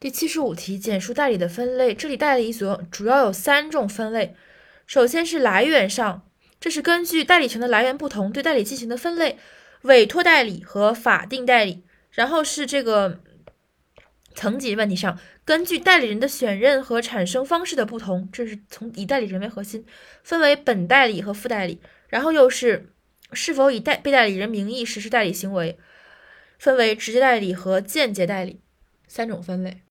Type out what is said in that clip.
第七十五题简述代理的分类。这里代理所主要有三种分类。首先是来源上这是根据代理权的来源不同对代理进行的分类委托代理和法定代理。然后是这个层级问题上根据代理人的选任和产生方式的不同这是从以代理人为核心分为本代理和副代理。然后又是是否以代被代理人名义实施代理行为分为直接代理和间接代理三种分类。